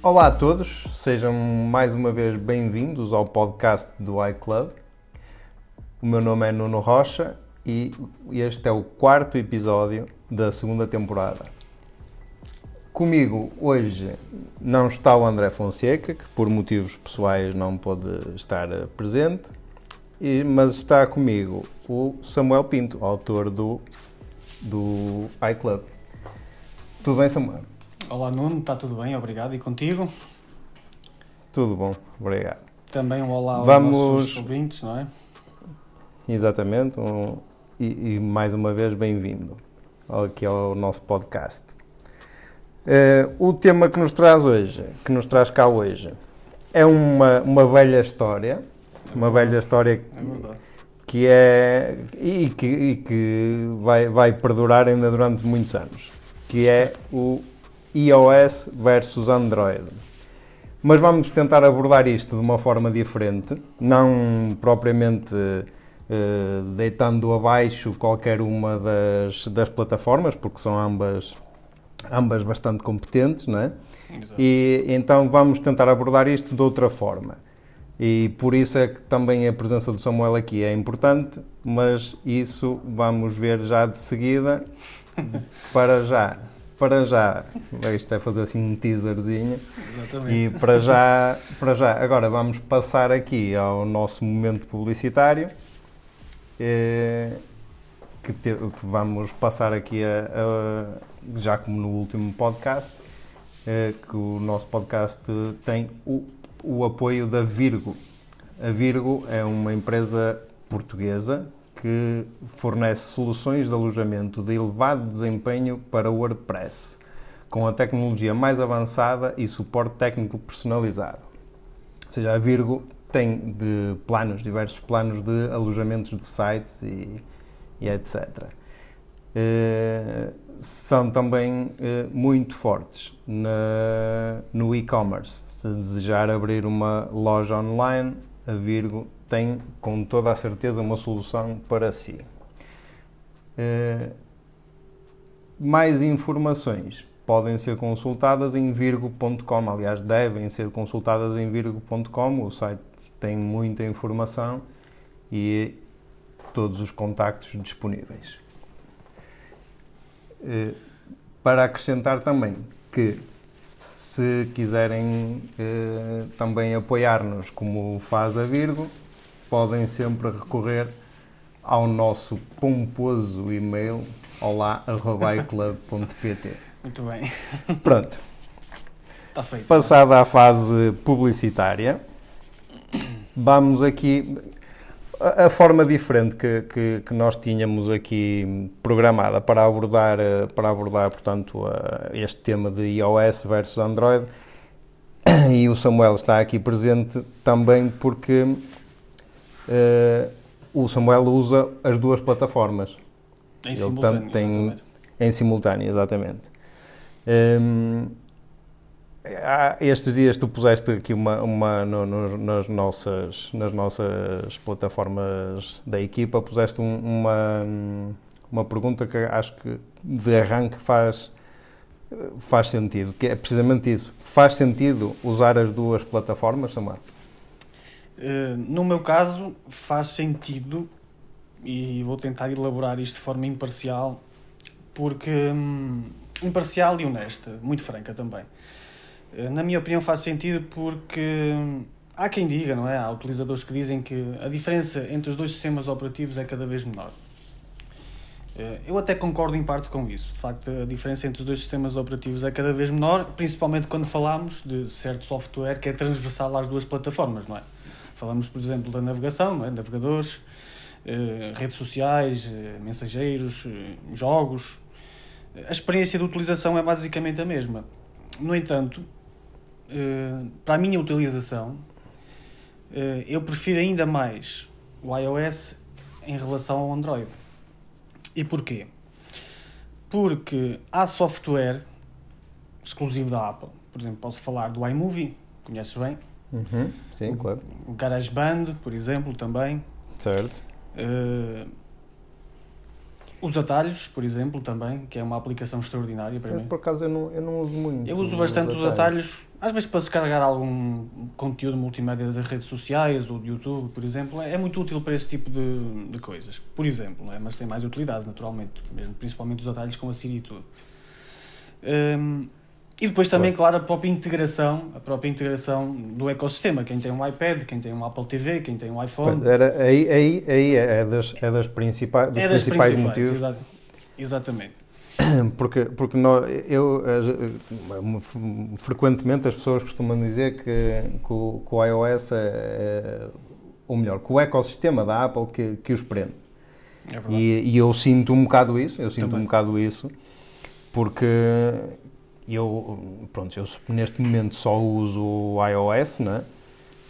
Olá a todos, sejam mais uma vez bem-vindos ao podcast do iClub. O meu nome é Nuno Rocha e este é o quarto episódio da segunda temporada. Comigo hoje não está o André Fonseca, que por motivos pessoais não pôde estar presente, mas está comigo o Samuel Pinto, autor do, do iClub. Tudo bem, Samuel? Olá Nuno, está tudo bem? Obrigado. E contigo? Tudo bom, obrigado. Também um olá aos Vamos... nossos ouvintes, não é? Exatamente, um, e, e, mais uma vez bem-vindo aqui ao nosso podcast. Uh, o tema que nos traz hoje, que nos traz cá hoje, é uma, uma velha história, é uma velha história É que é e que, e que vai, vai perdurar ainda durante muitos anos, que é o iOS versus Android. Mas vamos tentar abordar isto de uma forma diferente, não propriamente eh, deitando abaixo qualquer uma das, das plataformas, porque são ambas, ambas bastante competentes, não é? Exato. E então vamos tentar abordar isto de outra forma. E por isso é que também a presença do Samuel aqui é importante, mas isso vamos ver já de seguida. Para já, para já, isto é fazer assim um teaserzinho. Exatamente. E para já, para já, agora vamos passar aqui ao nosso momento publicitário. eh, Que, te- vamos passar aqui a, a- já como no último podcast, eh, que o nosso podcast tem o, o apoio da Virgo. A Virgo é uma empresa portuguesa que fornece soluções de alojamento de elevado desempenho para WordPress, com a tecnologia mais avançada e suporte técnico personalizado. Ou seja, a Virgo tem de planos, diversos planos de alojamentos de sites e, e etc. Eh, são também eh, muito fortes na- no e-commerce. Se desejar abrir uma loja online, a Virgo tem com toda a certeza uma solução para si. Eh, mais informações podem ser consultadas em virgo.com. Aliás, devem ser consultadas em virgo.com. O site tem muita informação e todos os contactos disponíveis. Eh, Para acrescentar também que se quiserem eh, também apoiar-nos como faz a Virgo, podem sempre recorrer ao nosso pomposo e-mail olá.iclub.pt Muito bem. Pronto, Está feito. passada a fase publicitária, vamos aqui. A, a forma diferente que, que, que nós tínhamos aqui programada para abordar, eh, para abordar portanto, a- este tema de iOS versus Android, e o Samuel está aqui presente também porque eh, o Samuel usa as duas plataformas. Em Ele simultâneo. tem-. Em simultâneo, exatamente. Hum, há- estes dias tu puseste aqui uma, uma no- no- nas, nossas, nas nossas plataformas da equipa, puseste um- uma, uma pergunta que acho que de arranque faz, faz sentido, que é precisamente isso. Faz sentido usar as duas plataformas, Samuel? Eh, no meu caso, faz sentido, e vou tentar elaborar isto de forma imparcial, porque. hum, imparcial e honesta, muito franca também. Eh, na minha opinião, faz sentido porque. hum, Há quem diga, não é? Há utilizadores que dizem que a diferença entre os dois sistemas operativos é cada vez menor. Eh, Eu até concordo em parte com isso. De facto, a diferença entre os dois sistemas operativos é cada vez menor, principalmente quando falamos de certo software que é transversal às duas plataformas, não é? Falamos, por exemplo, da navegação, é? navegadores, eh, redes sociais, eh, mensageiros, eh, jogos. A experiência de utilização é basicamente a mesma. No entanto, para a minha utilização, eu prefiro ainda mais o iOS em relação ao Android. E porquê? Porque há software exclusivo da Apple. Por exemplo, posso falar do iMovie, conheces bem? Uhum, sim, claro. O GarageBand, por exemplo, também. Certo. Eh, Os atalhos, por exemplo, também, que é uma aplicação extraordinária para Mas, mim. por acaso eu não, eu não uso muito. Eu uso bastante os atalhos, às vezes para descarregar algum conteúdo multimédia das redes sociais ou de YouTube, por exemplo, é muito útil para esse tipo de, de coisas. Por exemplo, é? mas tem mais utilidades, naturalmente, mesmo, principalmente os atalhos com a Siri e tudo. Hum, e depois também, claro, a própria integração, a própria integração do ecossistema. Quem tem um iPad, quem tem um Apple TV, quem tem um iPhone. Era, aí, aí, aí é das, é das principais, dos é das principais, principais motivos. exa- Exatamente. Porque, porque nós, eu, frequentemente as pessoas costumam dizer que, que, o, que o iOS é, é, ou melhor, que o ecossistema da Apple que, que os prende. É. E, e eu sinto um bocado isso, eu sinto Também. um bocado isso, porque eu, pronto, eu neste momento só uso o iOS, né?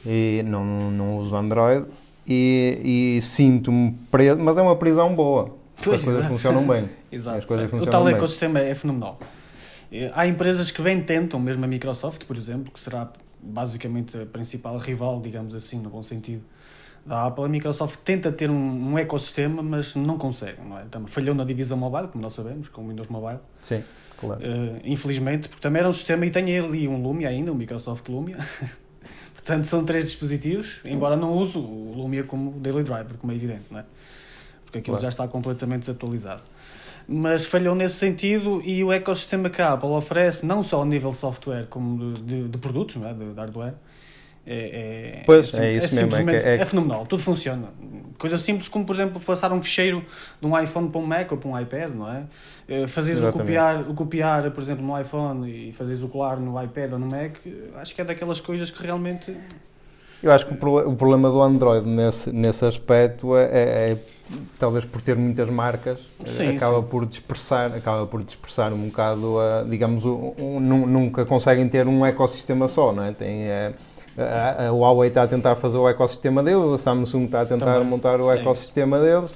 E não, não uso Android e, e sinto-me preso, mas é uma prisão boa. Pois, as coisas exato. funcionam bem. Exato. As coisas o funcionam tal bem. ecossistema é fenomenal. Há empresas que bem tentam, mesmo a Microsoft, por exemplo, que será basicamente a principal rival, digamos assim, no bom sentido, da Apple. A Microsoft tenta ter um, um ecossistema, mas não consegue. Não é? Também falhou na divisão mobile, como nós sabemos, com o Windows Mobile. Sim, claro. Eh, infelizmente, porque também era um sistema e tem ali um Lumia ainda, o Microsoft Lumia. Portanto, são três dispositivos, embora não use o Lumia como daily driver, como é evidente, não é? Porque aquilo Claro. já está completamente desatualizado. Mas falhou nesse sentido e o ecossistema que a Apple oferece, não só a nível de software como de, de, de produtos, não é? de, de hardware, é, é, Pois, sim- é isso mesmo, é simplesmente- é que- é fenomenal, tudo funciona. Coisas simples como, por exemplo, passar um ficheiro de um iPhone para um Mac ou para um iPad, não é? Eh, Fazeres o copiar, o copiar, por exemplo, no iPhone e fazeres o colar no iPad ou no Mac, eh, acho que é daquelas coisas que realmente. Eu acho que o, problema do Android nesse, nesse aspecto é, é- é, talvez por ter muitas marcas, Sim, acaba sim. por dispersar, acaba por dispersar um bocado, a, digamos, o- nu- nunca conseguem ter um ecossistema só, não é? Tem, é, a, a- Huawei está a tentar fazer o ecossistema deles, a Samsung está a tentar Também. montar o ecossistema deles.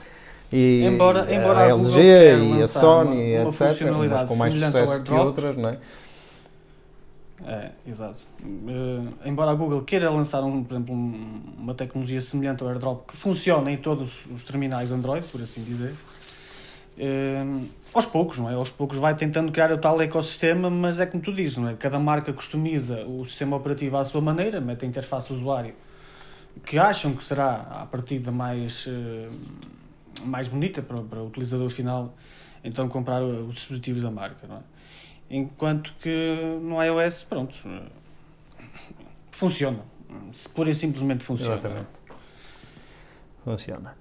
E Embora- embora a a LG e a Sony, uma- uma etc., mas com mais sucesso que outras, não é? É, exato. Eh, embora a Google queira lançar, um, por exemplo, um- uma tecnologia semelhante ao AirDrop que funcione em todos os terminais Android, por assim dizer, eh, aos poucos, não é? Aos poucos vai tentando criar o tal ecossistema, mas é como tu dizes, não é? Cada marca customiza o sistema operativo à sua maneira, mete a interface do usuário que acham que será a partida mais, eh, mais bonita para, para o utilizador final, então comprar os dispositivos da marca, não é? Enquanto que no iOS, pronto, funciona. Se pura e simplesmente funciona. Exatamente. Funciona.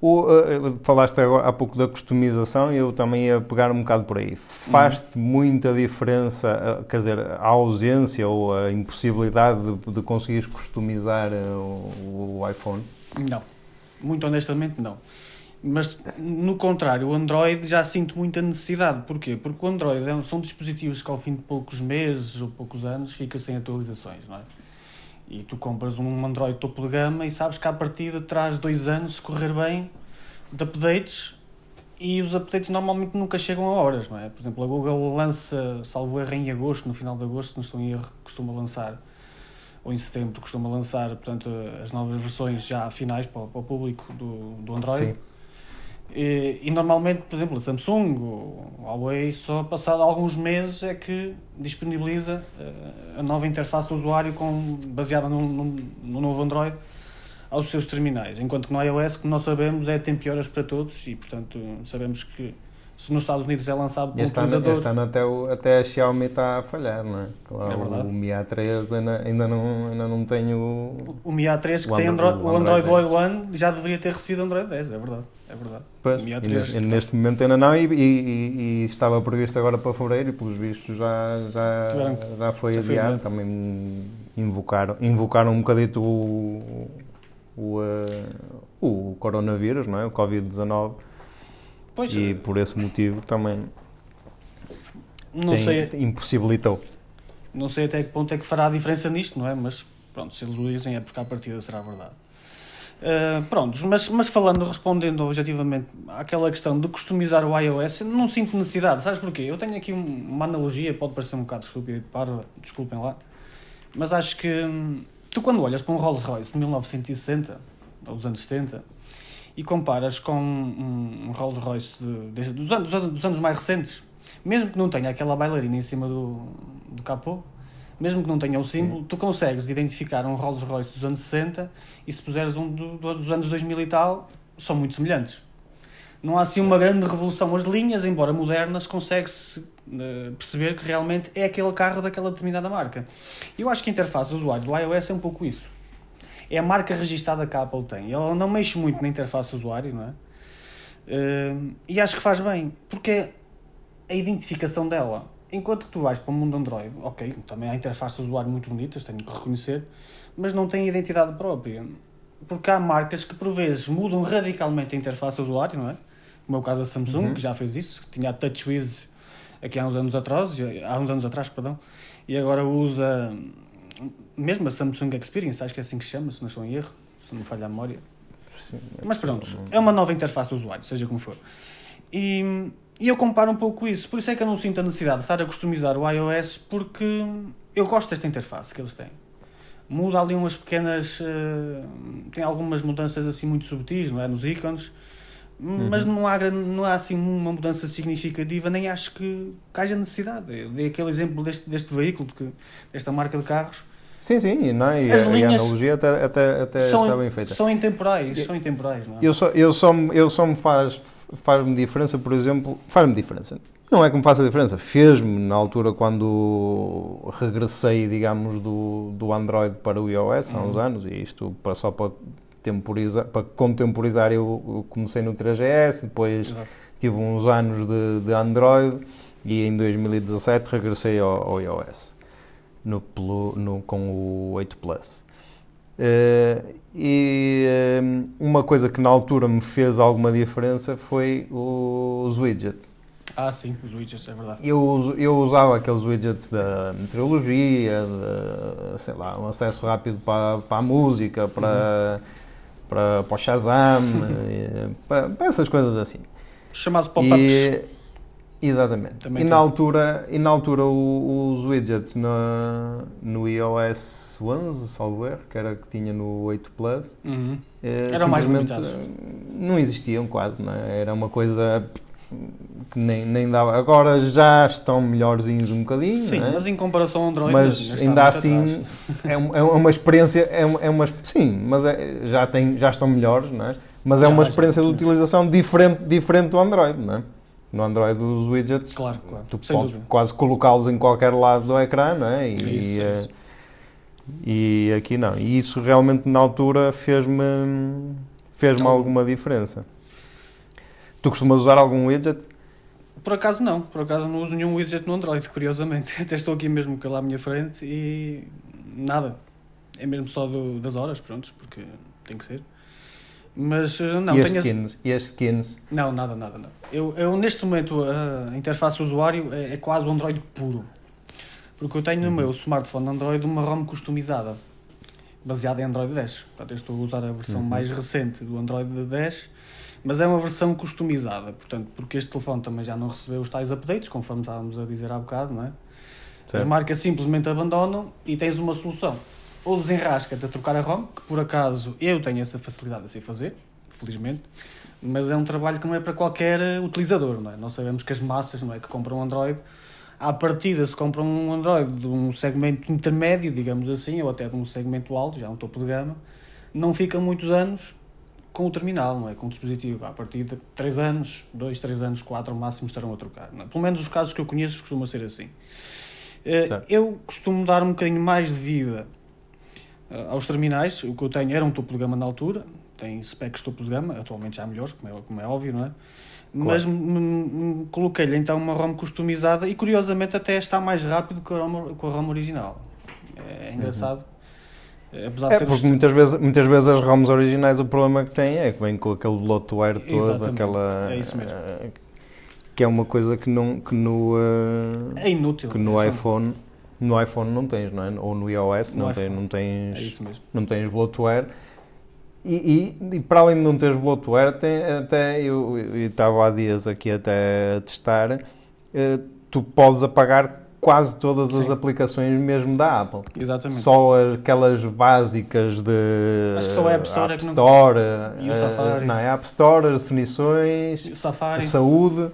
O, eh, falaste agora, há pouco da customização e eu também ia pegar um bocado por aí. Faz-te muita diferença, eh, quer dizer, a ausência ou a impossibilidade de, de conseguires customizar o, o iPhone? Não. Muito honestamente, não. Mas, no contrário, o Android já sinto muita necessidade. Porquê? Porque o Android é são dispositivos que, ao fim de poucos meses ou poucos anos, fica sem atualizações, não é? E tu compras um Android topo de gama e sabes que, à partida, traz dois anos, se correr bem, de updates e os updates normalmente nunca chegam a horas, não é? Por exemplo, a Google lança, salvo erro, em agosto, no final de agosto, não estou em erro, costuma lançar, ou em setembro, costuma lançar, portanto, as novas versões já finais para, o- para o público do, do Android. Sim. E, e normalmente, por exemplo, a Samsung, o Huawei, só passado alguns meses é que disponibiliza eh, a nova interface do usuário com, baseada no, no, no novo Android aos seus terminais. Enquanto que no iOS, como nós sabemos, é tempo e horas para todos e, portanto, sabemos que se nos Estados Unidos é lançado por um Este ano, utilizador... este ano até, o- até a Xiaomi está a falhar, não é? Claro, É verdade. o Mi A3 ainda, ainda, não, ainda não tem o... O Mi A3 que O tem Android- o Android Android One já deveria ter recebido Android 10, é verdade. É verdade. Pois, e A3 neste, momento ainda não, e, e- e- estava previsto agora para fevereiro, e pelos vistos já, já, já foi já foi adiado. adiado. Também invocaram, invocaram um bocadito o, o, eh, o coronavírus, não é? O Covid-19, Pois, e por esse motivo também não tem- sei... impossibilitou. Não sei até que ponto é que fará a diferença nisto, não é? Mas pronto, se eles o dizem é porque à partida será verdade. Uh, prontos, mas, mas falando, respondendo objetivamente àquela questão de customizar o iOS, não sinto necessidade, sabes porquê? Eu tenho aqui um- uma analogia, pode parecer um bocado estúpida de parva, desculpem lá, mas acho que hum, tu quando olhas para um Rolls Royce de 1960, ou dos anos 70, e comparas com um, um Rolls Royce de, de, dos, anos, dos anos mais recentes, mesmo que não tenha aquela bailarina em cima do, do capô, mesmo que não tenha o símbolo, tu consegues identificar um Rolls Royce dos anos 60 e se puseres um do, dos anos 2000 e tal, são muito semelhantes. Não há assim uma grande revolução. As linhas, embora modernas, consegue-se uh, perceber que realmente é aquele carro daquela determinada marca. Eu acho que a interface do usuário do iOS é um pouco isso. É a marca registada que a Apple tem. Ela não mexe muito na interface do usuário, não é? Uh, e acho que faz bem, porque a identificação dela. Enquanto que tu vais para o mundo Android, ok, também há interfaces do usuário muito bonitas, tenho que reconhecer, mas não tem identidade própria. Porque há marcas que por vezes mudam radicalmente a interface do usuário, não é? Como é o caso da Samsung, uhum. que já fez isso, que tinha a TouchWiz aqui há uns anos atrás, há uns anos atrás, perdão, e agora usa mesmo a Samsung Experience, acho que é assim que se chama, se não estou em erro, se não me falha a memória. Sim, Mas pronto, é uma nova interface do usuário, seja como for. E, e eu comparo um pouco isso, por isso é que eu não sinto a necessidade de estar a customizar o iOS, porque eu gosto desta interface que eles têm. Muda ali umas pequenas. Uh, tem algumas mudanças assim muito subtis, não é? Nos ícones, uhum. mas não há, não há assim uma mudança significativa, nem acho que, que haja necessidade. Eu dei aquele exemplo deste, deste veículo, de que, desta marca de carros Sim, sim, não, é? e, a, e a analogia até, até, até são, está bem feita. São intemporais, são intemporais, não é? Eu só, eu só, eu só me faz, faz-me diferença, por exemplo, faz-me diferença. Não é que me faça diferença, fez-me na altura quando regressei, digamos, do, do Android para o iOS há uns uhum. anos, e isto para, só para, temporizar, para contemporizar eu, eu comecei no 3GS, depois Exato. tive uns anos de, de Android e em 2017 regressei ao, ao iOS no, no, com o 8 Plus. Uh, e eh, uma coisa que na altura me fez alguma diferença foi os widgets. Ah, sim, os widgets, é verdade. Eu, eu usava aqueles widgets da meteorologia, de, sei lá, um acesso rápido para, para a música, para, uhum. para, para o Shazam, para, para, essas coisas assim. Chamados pop-ups. Exatamente. Também e na, altura, e na altura o, os widgets no, no iOS 11, salvo erro, que era que tinha no 8 Plus, uhum. é, eram mais limitados. Não existiam quase, não é? Era uma coisa que nem, nem dava. Agora já estão melhorzinhos um bocadinho. Sim, é? mas em comparação ao Android, mas ainda assim é, é uma experiência, é uma, é uma sim, mas é, já, tem, já estão melhores, não é? Mas é já, uma experiência de utilização diferente, diferente do Android, não é? No Android os widgets, claro, claro. tu Sem podes dúvida. quase colocá-los em qualquer lado do ecrã, não é? E, isso, e, isso. e aqui não. E isso realmente na altura fez-me fez-me alguma diferença. Tu costumas usar algum widget? Por acaso não, por acaso não uso nenhum widget no Android, curiosamente. Até estou aqui mesmo com lá à minha frente e nada. É mesmo só do, das horas, pronto, porque tem que ser. Mas eh, não, e as skins? E as skins? Não, nada, nada, nada. Eu, eu neste momento a interface do usuário é, é quase o Android puro. Porque eu tenho no uhum. meu smartphone Android uma ROM customizada, baseada em Android 10. Portanto, eu estou a usar a versão uhum. mais recente do Android 10, mas é uma versão customizada. Portanto, porque este telefone também já não recebeu os tais updates, conforme estávamos a dizer há bocado, não é? Certo. As marcas simplesmente abandonam e tens uma solução ou desenrasca-te a trocar a ROM, que por acaso eu tenho essa facilidade a sei fazer, felizmente, mas é um trabalho que não é para qualquer eh, utilizador, não é? Nós sabemos que as massas, não é, que compram um Android, à partida se compram um Android de um segmento intermédio, digamos assim, ou até de um segmento alto, já um topo de gama, não ficam muitos anos com o terminal, não é? Com o dispositivo. À partida, 3 anos, 2, 3 anos, 4 ao máximo estarão a trocar. É? Pelo menos os casos que eu conheço costuma ser assim. Eh, certo. Eu costumo dar um bocadinho mais de vida aos terminais, o que eu tenho era um topo de gama na altura, tem specs topo de gama, atualmente já melhores, como é, como é óbvio, não é? Claro. Mas coloquei-lhe então uma ROM customizada e curiosamente até está mais rápido que a ROM, que a ROM original. É, é engraçado. Uhum. Apesar é, porque muitas vezes, muitas vezes as ROMs originais o problema que têm é que vem com aquele bloatware todo, Exatamente. aquela. É isso mesmo. Uh, que é uma coisa que, não, que no. Uh, é inútil. Que no iPhone no iPhone não tens, não é? Ou no iOS no não, iPhone. Tens, não tens. É isso mesmo. Não tens bloatware. E, e, e, para além de não teres bloatware, tem, até eu estava há dias aqui até a testar, eh, tu podes apagar quase todas as Sim. aplicações mesmo da Apple. Exatamente. Só aquelas básicas de Acho que só a App Store é que não- Store, E o eh, Safari. não, é App Store, as definições, O a Safari, saúde,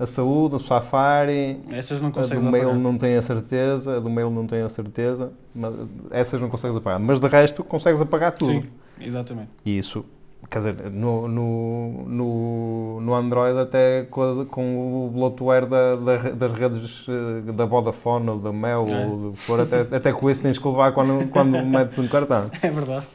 a saúde, o Safari, essas não a consegues do mail apagar. não tenho a certeza, a do mail não tenho a certeza, mas essas não consegues apagar. Mas de resto consegues apagar tudo. Sim, exatamente. E isso, quer dizer, no, no, no, no Android até com, com o bloatware da, da, das redes eh, da Vodafone ou da Mel É. ou do for, até, até com isso tens que levar quando, quando metes um cartão. É verdade.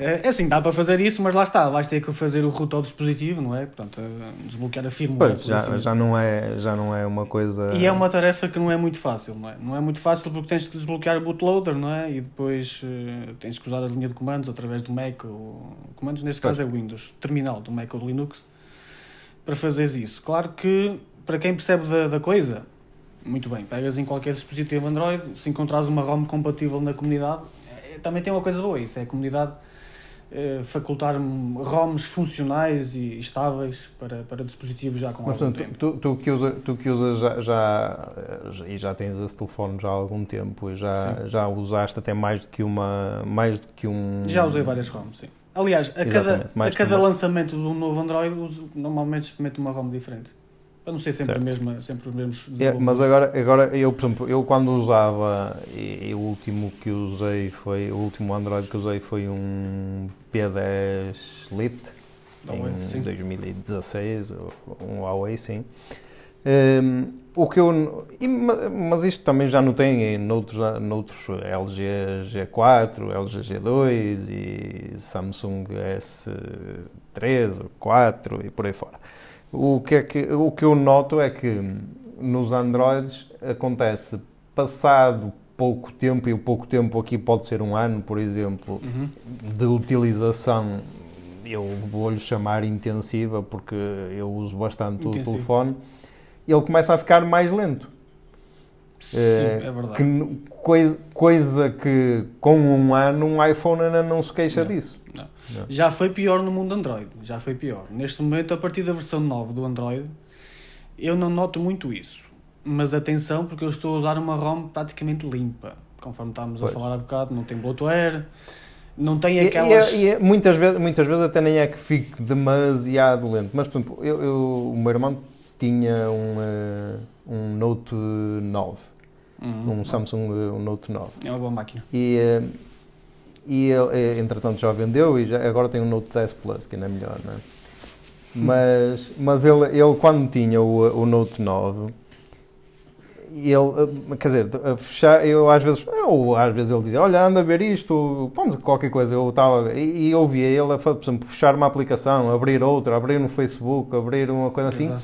É é assim, dá para fazer isso, mas lá está, vais ter que fazer o root ao dispositivo, não é? Portanto, desbloquear a firmware. Pois, já, assim já, não é, já não é uma coisa... E é uma tarefa que não é muito fácil, não é? Não é muito fácil porque tens que desbloquear o bootloader, não é? E depois eh, tens que usar a linha de comandos através do Mac ou... Comandos neste Pois. caso é Windows, terminal do Mac ou do Linux, para fazeres isso. Claro que, para quem percebe da, da coisa, muito bem, pegas em qualquer dispositivo Android, se encontrares uma ROM compatível na comunidade, eh, também tem uma coisa boa, isso é a comunidade eh, facultar ROMs funcionais e estáveis para, para dispositivos já com Mas, algum portanto, tempo. tu, tu, que usa, tu que usas já, já, já- e já tens esse telefone já há algum tempo e já, Sim. já usaste até mais do que uma mais do que um Já usei várias ROMs, sim. Aliás, a cada, Exatamente, mais a cada lançamento de um novo Android, uso, normalmente experimento uma ROM diferente. Para não ser sempre, a mesma, sempre os mesmos É, mas agora, agora eu, por exemplo, eu quando usava, e, o último que usei foi, o último Android que usei foi um P10 Lite, Dá um em sim. 2016, um Huawei, sim. Hum, o que eu, ma- mas isto também já não tem em noutros, noutros LG G4, LG G2 e Samsung S3 ou 4 e por aí fora. O que, é que, o que eu noto é que nos Androids acontece passado pouco tempo, e o pouco tempo aqui pode ser um ano, por exemplo, Uhum. de utilização, eu vou-lhe chamar intensiva, porque eu uso bastante o Intensivo. telefone, ele começa a ficar mais lento. Sim, Eh, é verdade. Que, coisa, coisa que com um ano um iPhone ainda não se queixa Não. disso. Já foi pior no mundo Android, já foi pior. Neste momento, a partir da versão 9 do Android, eu não noto muito isso. Mas atenção, porque eu estou a usar uma ROM praticamente limpa. Conforme estávamos Pois. a falar há bocado, não tem bloatware, não tem E, aquelas... e- e muitas, vezes, muitas vezes até nem é que fique demasiado lento. Mas, por exemplo, eu, eu- o meu irmão tinha um, eh, um Note 9, Uhum. um Samsung eh, um Note 9. É uma boa máquina. E, eh, e ele, eh, entretanto, já vendeu e já- agora tem um Note 10 Plus, que ainda é melhor, não é? Mas, mas ele, ele, quando tinha o, o Note 9, ele, eh, quer dizer, fechar, eu às vezes, ou às vezes ele dizia, olha, anda a ver isto, vamos qualquer coisa, eu estava, e, e eu ouvia ele, por exemplo, fechar uma aplicação, abrir outra, abrir no Facebook, abrir uma coisa assim, Exato.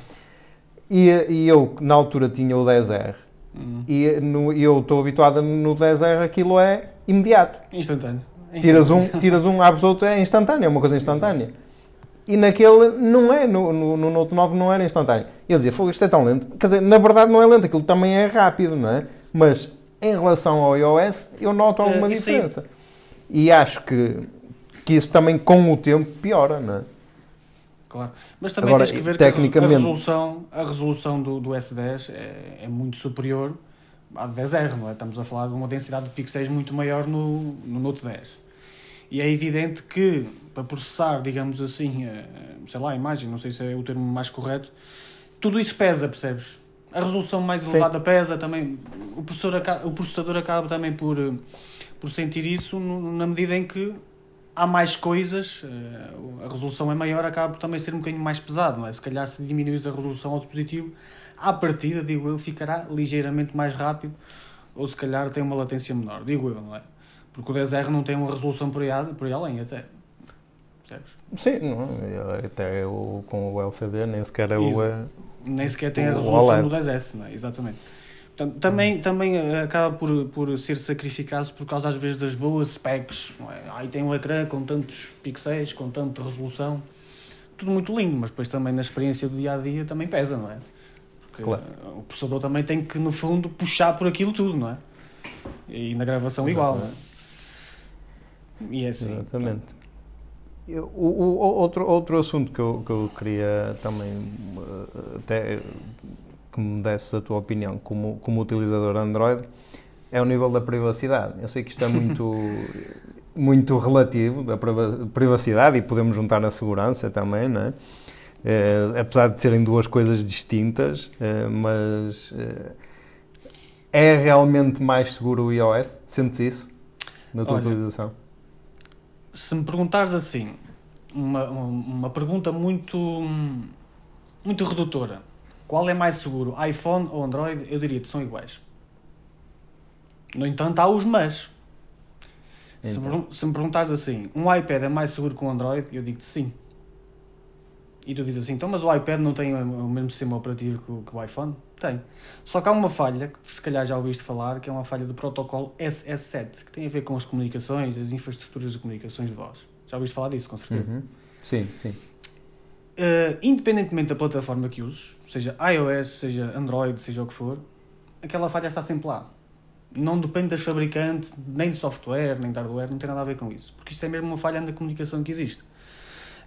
e, e eu, na altura, tinha o 10R, Uhum. e no, e eu estou habituado no 10R, aquilo é imediato. Instantâneo. É Tiras um, tiras um, abres outro, é instantâneo, é uma coisa instantânea. E naquele não é, no, no, no Note 9 não era instantâneo. Eu dizia, fogo, isto é tão lento. Quer dizer, na verdade não é lento, aquilo também é rápido, não é? Mas em relação ao iOS, eu noto alguma Eh, isso aí. diferença. E acho que, que isso também com o tempo piora, não é? Claro. Mas também Agora, tens que ver tecnicamente- que a resolução, a resolução do, do S10 é, é muito superior à do 10R, não é? Estamos a falar de uma densidade de pixels muito maior no, no Note 10. E é evidente que, para processar, digamos assim, eh, sei lá, a imagem, não sei se é o termo mais correto, tudo isso pesa, percebes? A resolução mais Sim. elevada pesa também. O processador, aca- o processador acaba também por, eh, por sentir isso na medida em que há mais coisas, eh, a resolução é maior, acaba por também ser um bocadinho mais pesado, não é? Se calhar se diminuís a resolução ao dispositivo, à partida, digo eu, ficará ligeiramente mais rápido, ou se calhar tem uma latência menor, digo eu, não é? Porque o 10R não tem uma resolução por aí, por aí além, até. Percebes? Sim, não, é? até o, com o LCD nem sequer é o... Eh, Nem sequer tem a resolução do 10S, não é? Exatamente. Portanto, também, também eh, acaba por, por ser sacrificado por causa, às vezes, das boas specs. É? Aí tem um ecrã com tantos pixels, com tanta resolução. Tudo muito lindo, mas depois também na experiência do dia a dia também pesa, não é? Porque Claro. eh, o processador também tem que, no fundo, puxar por aquilo tudo, não é? E na gravação igual, não é? E é assim. Exatamente. Eu- o, o- outro, outro assunto que eu, que eu queria também eh, até que me desses a tua opinião como, como utilizador Android, é o nível da privacidade. Eu sei que isto é muito, muito relativo, da privacidade, e podemos juntar na segurança também, não é? Uh, apesar de serem duas coisas distintas, uh, mas é realmente mais seguro o iOS? Sentes isso na tua Olha, utilização? Se me perguntares assim, uma, uma pergunta muito, muito redutora, qual é mais seguro, iPhone ou Android? Eu diria que são iguais. No entanto, há os mas. Então. Se, se me perguntares assim, um iPad é mais seguro que um Android? Eu digo-te sim. E tu dizes assim, então, mas o iPad não tem o mesmo sistema operativo que, que o iPhone? Tem. Só que há uma falha, que se calhar já ouviste falar, que é uma falha do protocolo SS7, que tem a ver com as comunicações, as infraestruturas de comunicações de voz. Já ouviste falar disso, com certeza? Uhum. Sim, sim. Uh, independentemente da plataforma que uses, seja iOS, seja Android, seja o que for, aquela falha está sempre lá. Não depende das fabricantes, nem de software, nem de hardware, não tem nada a ver com isso. Porque isto é mesmo uma falha na comunicação que existe.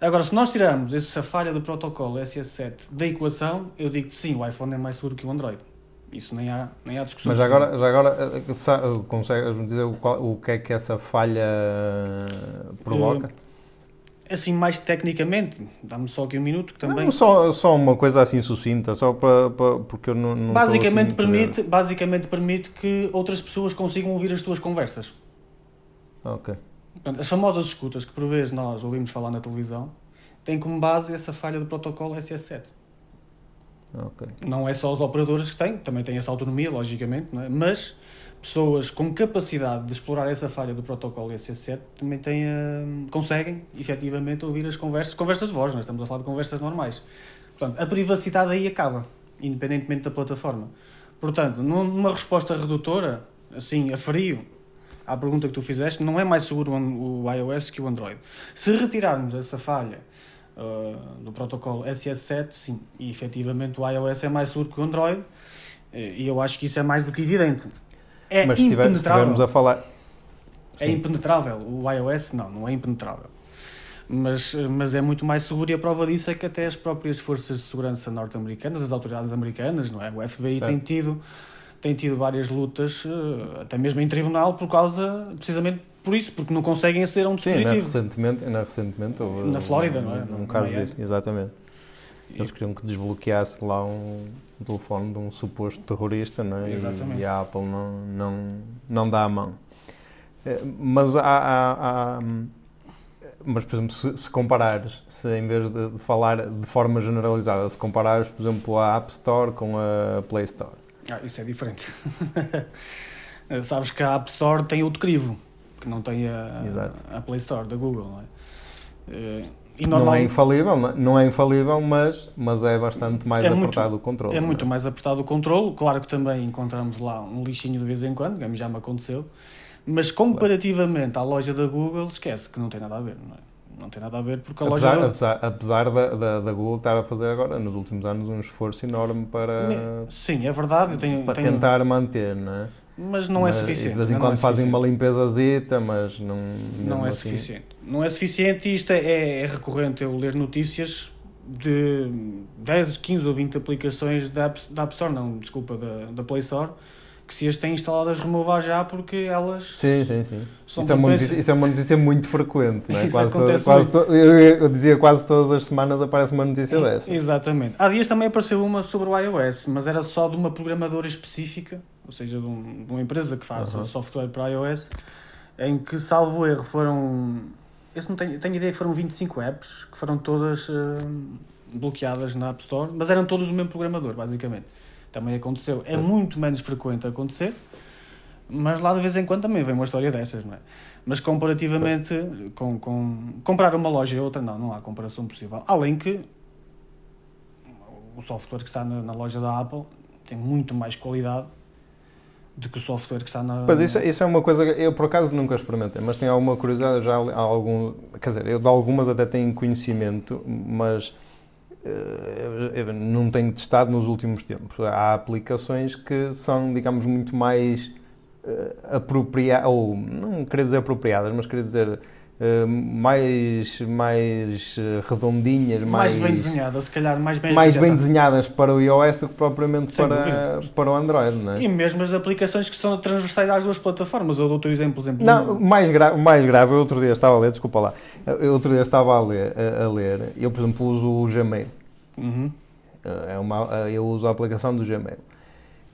Agora, se nós tirarmos essa falha do protocolo SS7 da equação, eu digo que sim, o iPhone é mais seguro que o Android. Isso nem há, nem há discussão. Mas agora, já agora eh, eh, consegues dizer o, o que é que essa falha provoca? Assim, mais tecnicamente, dá-me só aqui um minuto que também. Não, só, só uma coisa assim sucinta, só para, para porque eu não. não basicamente, assim permite, basicamente permite que outras pessoas consigam ouvir as tuas conversas. Ok. As famosas escutas que por vezes nós ouvimos falar na televisão têm como base essa falha do protocolo SS7. Okay. Não é só os operadores que têm, também têm essa autonomia, logicamente, é? mas pessoas com capacidade de explorar essa falha do protocolo SS7 também têm, uh, conseguem efetivamente ouvir as conversas, conversas de voz, nós é? estamos a falar de conversas normais. Portanto, a privacidade aí acaba, independentemente da plataforma. Portanto, numa resposta redutora, assim, a frio, à pergunta que tu fizeste, não é mais seguro o iOS que o Android. Se retirarmos essa falha uh, do protocolo SS7, sim, e efetivamente o iOS é mais seguro que o Android, e eu acho que isso é mais do que evidente. É Mas impenetrável. se estivermos a falar... É sim. impenetrável. O iOS, não, não é impenetrável. Mas, mas é muito mais seguro e a prova disso é que até as próprias forças de segurança norte-americanas, as autoridades americanas, não é? O FBI certo. tem tido tem tido várias lutas, eh, até mesmo em tribunal, por causa, precisamente por isso, porque não conseguem aceder a um dispositivo. Sim, recentemente, ainda recentemente houve na Flórida, não é? Um, caso desse, exatamente. Eles queriam que desbloqueasse lá um telefone de um suposto terrorista, não é? Exatamente. E, a Apple não, não, não dá a mão. Eh, mas há, há, há mas, por exemplo, se, se, comparares, se em vez de, de, falar de forma generalizada, se comparares, por exemplo, a App Store com a Play Store, ah, isso é diferente. Sabes que a App Store tem outro crivo, que não tem a, a Play Store da Google, não é? Eh, e normal... Não é infalível, não é infalível, mas, mas é bastante mais é apertado muito, o controle. É muito é? mais apertado o controle. Claro que também encontramos lá um lixinho de vez em quando, já me aconteceu. Mas comparativamente à loja da Google, esquece que não tem nada a ver, não é? Não tem nada a ver porque a apesar, loja... Apesar, apesar da, da, da, Google estar a fazer agora, nos últimos anos, um esforço enorme para... Sim, é verdade. Tenho, para tenho... tentar manter, não é? Mas não é mas, é suficiente. De vez em quando é fazem uma limpezazita, mas não... Não é assim... suficiente. Não é suficiente e isto é, é recorrente eu ler notícias de 10, 15 ou 20 aplicações da App, da App Store, não, desculpa, da, da Play Store, que se as têm instaladas removar já porque elas sim, sim, sim. Isso, é uma notícia, isso é uma notícia muito frequente, não é? quase, to, quase to, eu, eu, dizia quase todas as semanas aparece uma notícia é, dessa. Exatamente. Há dias também apareceu uma sobre o iOS, mas era só de uma programadora específica, ou seja, de, um, de uma empresa que faz uh -huh. software para iOS, em que, salvo erro, foram. Eu não tenho, tenho ideia que foram 25 apps que foram todas uh, bloqueadas na App Store, mas eram todos o mesmo programador, basicamente também aconteceu. É muito menos frequente acontecer, mas lá de vez em quando também vem uma história dessas, não é? Mas comparativamente com, com comprar uma loja e outra, não, não há comparação possível. Além que o software que está na, na loja da Apple tem muito mais qualidade do que o software que está na. Mas isso, isso é uma coisa que eu por acaso nunca experimentei, mas tenho alguma curiosidade, já há algum. Quer dizer, eu de algumas até tenho conhecimento, mas não tenho testado nos últimos tempos. Há aplicações que são, digamos, muito mais uh, apropriadas, ou não queria dizer apropriadas, mas queria dizer uh, mais, mais uh, redondinhas, mais, mais, bem desenhadas, se calhar mais bem mais bem desenhadas para o iOS do que propriamente Sem para, para o Android, não é? E mesmo as aplicações que são transversais às duas plataformas. Eu dou o exemplo, exemplo. Não, o mais, gra mais grave, eu outro dia estava a ler, desculpa lá, eu outro dia estava a ler, a, a ler eu por exemplo uso o Gmail, Uhum. é uma, eu uso a aplicação do Gmail.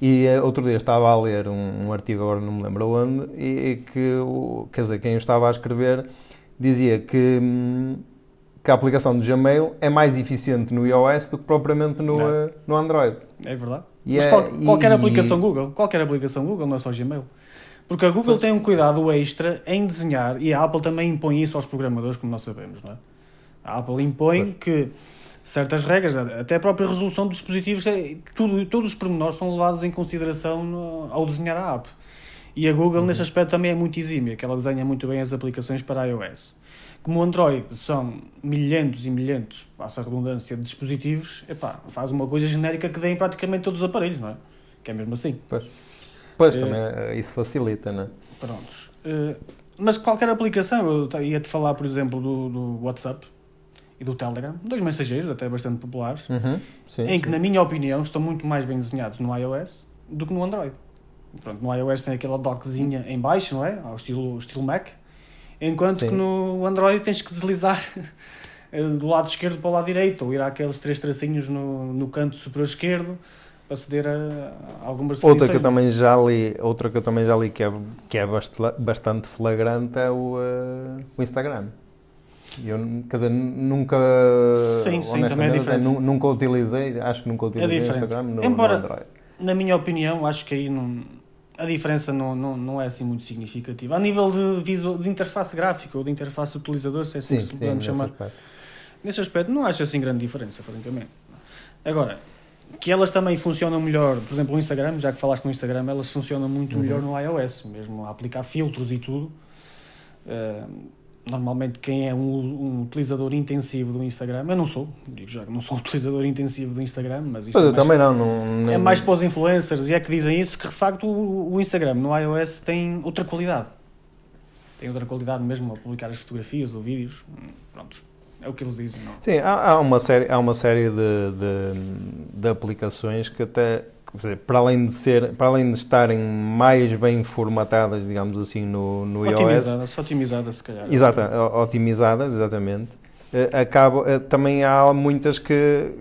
E eh, outro dia estava a ler um, um artigo, agora não me lembro onde, e, e que, quer dizer, quem estava a escrever dizia que, hum, que a aplicação do Gmail é mais eficiente no iOS do que propriamente no, eh, no Android. É verdade. E Mas é- qual- e- qualquer e- aplicação Google, qualquer aplicação Google, não é só Gmail. Porque a Google Pois. tem um cuidado extra em desenhar, e a Apple também impõe isso aos programadores, como nós sabemos, não é? A Apple impõe que certas regras, até a própria resolução dos dispositivos, é- tudo, todos os pormenores são levados em consideração ao desenhar a app. E a Google, Uhum. nesse aspecto, também é muito exímia, que ela desenha muito bem as aplicações para iOS. Como o Android são milhentos e milhentos, passa a redundância, de dispositivos, epá, faz uma coisa genérica que dê em praticamente todos os aparelhos, não é? Que é mesmo assim. Pois, Eh, também eh, isso facilita, não é? Prontos. Eh, mas qualquer aplicação, eu ia-te falar, por exemplo, do, do WhatsApp e do Telegram, dois mensageiros até bastante populares, Uhum, sim, em que, sim. na minha opinião, estão muito mais bem desenhados no iOS do que no Android. Pronto, no iOS tem aquela dockzinha em baixo, não é? Ao estilo, estilo Mac, enquanto Sim. que no Android tens que deslizar eh, do lado esquerdo para o lado direito, ou ir àqueles três tracinhos no, no canto superior esquerdo para aceder a, algumas Outra que eu também já li, outra que eu também já li que é, que é bast- bastante flagrante é o, eh, o Instagram. Eu, quer dizer, nunca, Sim, sim, também é diferente. nu- nunca utilizei, acho que nunca utilizei o diferente. Instagram no, Embora- no Android. Na minha opinião, acho que aí não, a diferença não, não, não é assim muito significativa. A nível de, visual, de interface gráfica ou de interface utilizador, se é assim Sim, que podemos chamar. aspecto. Nesse aspecto, não acho assim grande diferença, francamente. Agora, que elas também funcionam melhor, por exemplo, o Instagram, já que falaste no Instagram, elas funcionam muito Uhum. melhor no iOS, mesmo a aplicar filtros e tudo. Eh, normalmente, quem é um, um utilizador intensivo do Instagram, eu não sou, digo já que não sou um utilizador intensivo do Instagram, mas isso Pois é eu mais, também não. não é mais para os influencers, e é que dizem isso, que de facto o, o Instagram no iOS tem outra qualidade. Tem outra qualidade mesmo a publicar as fotografias ou vídeos. Pronto, é o que eles dizem, não? Sim, há, há uma série, há uma série de, de, de aplicações que até, dizer, para além de ser, para além de estarem mais bem formatadas, digamos assim, no, no iOS, Otimizada, só otimizada se calhar. Exata, o- otimizadas, exatamente. Eh, Acaba, eh, também há muitas que,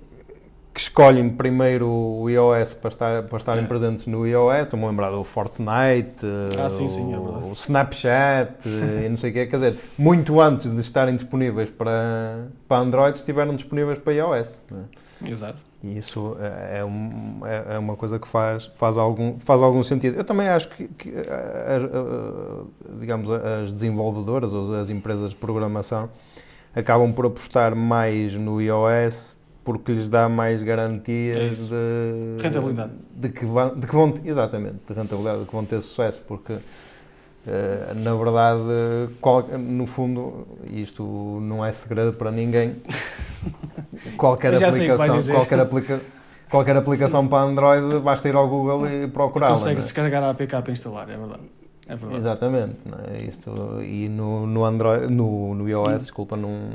que escolhem primeiro o iOS para, estar, para estarem É. presentes no iOS. Estou-me a lembrar do Fortnite, eh, Ah, sim, sim, é o, o Snapchat e não sei o quê. Quer dizer, muito antes de estarem disponíveis para, para Android, estiveram disponíveis para iOS. né? Exato. E isso é, é um- é- é uma coisa que faz, faz, algum, faz algum sentido. Eu também acho que, que, a- a- a- digamos, as desenvolvedoras ou as empresas de programação acabam por apostar mais no iOS porque lhes dá mais É garantias isso. de Rentabilidade. de que, vão, de que vão exatamente de rentabilidade de que vão ter sucesso porque eh, na verdade qual- no fundo isto não é segredo para ninguém qualquer aplicação qualquer, aplica, qualquer aplicação para Android basta ir ao Google e procurá-la é? Consegue descarregar a APK para instalar, é verdade. É verdade. Exatamente, é? Isto, e no, no Android, no, no iOS, desculpa, não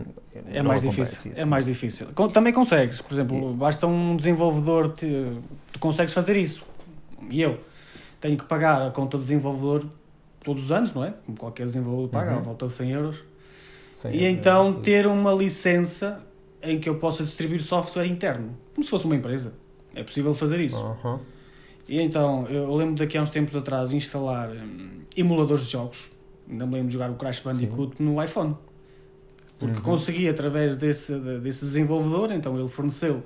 É não mais difícil. isso. É mais difícil. Também consegues, por exemplo, basta um desenvolvedor, te, tu consegues fazer isso. E eu tenho que pagar a conta do desenvolvedor todos os anos, não é? Como qualquer desenvolvedor paga, Uhum. à volta de 100 euros. Sim, E então é- ter uma licença em que eu possa distribuir software interno, como se fosse uma empresa. É possível fazer isso. Aham. E então, eu lembro daqui a uns tempos atrás instalar hum, emuladores de jogos. Ainda me lembro de jogar o Crash Bandicoot no iPhone. Porque Uhum. consegui, através desse, desse desenvolvedor, então ele forneceu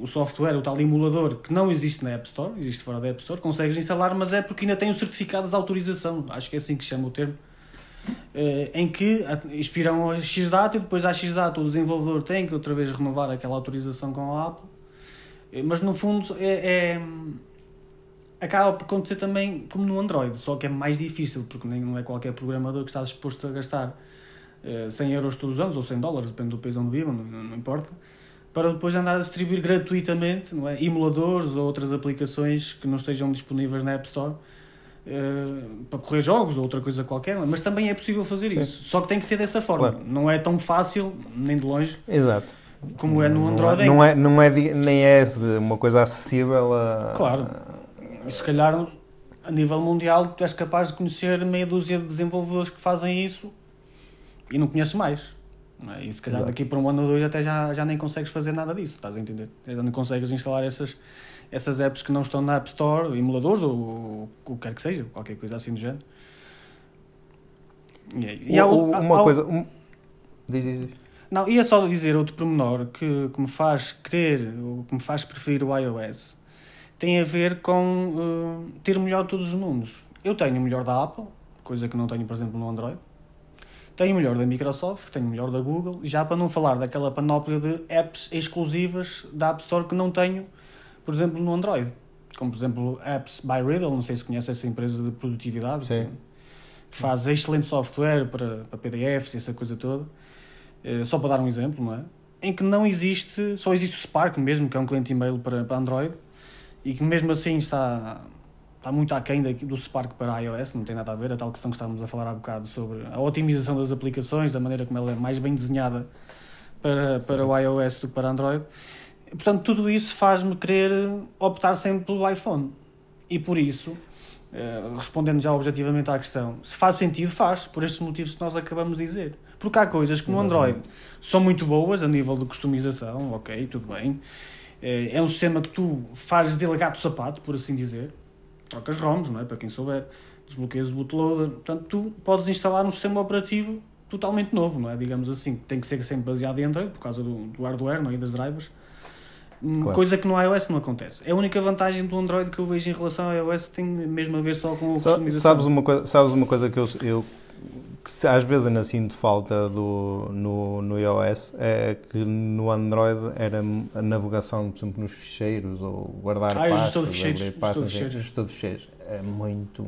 o software, o tal emulador, que não existe na App Store, existe fora da App Store, consegues instalar, mas é porque ainda tem o certificado de autorização, acho que é assim que chama o termo, eh, em que expiram a X data e depois à X data. O desenvolvedor tem que outra vez renovar aquela autorização com a Apple. Eh, Mas no fundo é, é- acaba por acontecer também como no Android, só que é mais difícil, porque nem, não é qualquer programador que está disposto a gastar eh, 100 euros todos os anos, ou 100 dólares, depende do país onde vivam, não- não importa, para depois andar a distribuir gratuitamente não é? emuladores ou outras aplicações que não estejam disponíveis na App Store uh, para correr jogos ou outra coisa qualquer, mas também é possível fazer Sim. isso. Só que tem que ser dessa forma. Claro. Não é tão fácil, nem de longe, Exato. como é no Android. Não é, não é, di- nem é uma coisa acessível a. Claro. E se calhar, a nível mundial, tu és capaz de conhecer meia dúzia de desenvolvedores que fazem isso e não conheces mais. É? E se calhar Exato. daqui para um ano ou dois até já, já nem consegues fazer nada disso, estás a entender? Já não consegues instalar essas, essas apps que não estão na App Store, emuladores ou, ou o que quer que seja, qualquer coisa assim do género. E, é- e há O- o- o- há- uma há coisa. um- Diz, diz, diz. não, ia só dizer outro pormenor que, que me faz querer, ou que me faz preferir o iOS, tem a ver com uh, ter o melhor de todos os mundos. Eu tenho o melhor da Apple, coisa que não tenho, por exemplo, no Android. Tenho o melhor da Microsoft, tenho o melhor da Google, já para não falar daquela panóplia de apps exclusivas da App Store que não tenho, por exemplo, no Android. Como, por exemplo, Apps by Riddle, não sei se conhece essa empresa de produtividade, Sim. que faz excelente software para, para PDFs e essa coisa toda. Eh, só para dar um exemplo, não é? Em que não existe, só existe o Spark mesmo, que é um cliente e-mail para, para Android, e que mesmo assim está, está muito aquém do Spark para iOS, não tem nada a ver, a tal questão que estávamos a falar há bocado sobre a otimização das aplicações, da maneira como ela é mais bem desenhada para, para o iOS do que para Android. Portanto, tudo isso faz-me querer optar sempre pelo iPhone. E por isso, eh, respondendo já objetivamente à questão, se faz sentido, faz, por estes motivos que nós acabamos de dizer. Porque há coisas que no Android são muito boas a nível de customização, ok, tudo bem. Eh, É um sistema que tu fazes dele gato sapato, por assim dizer. Trocas ROMs, não é? Para quem souber, desbloqueias o bootloader. Portanto, tu podes instalar um sistema operativo totalmente novo, não é? Digamos assim, tem que ser sempre baseado em Android, por causa do, do hardware, não é? E das drivers. Hum, Claro. Coisa que no iOS não acontece. É a única vantagem do Android que eu vejo em relação ao iOS tem mesmo a ver só com a Sa-. Sabes uma coisa, sabes uma coisa que eu, eu que se- às vezes ainda sinto falta do, no, no iOS é que no Android era a navegação, por exemplo, nos ficheiros ou guardar Ah, pastas, gestor de ficheiros, pastas, ficheiros. é, gestor de ficheiros. É muito.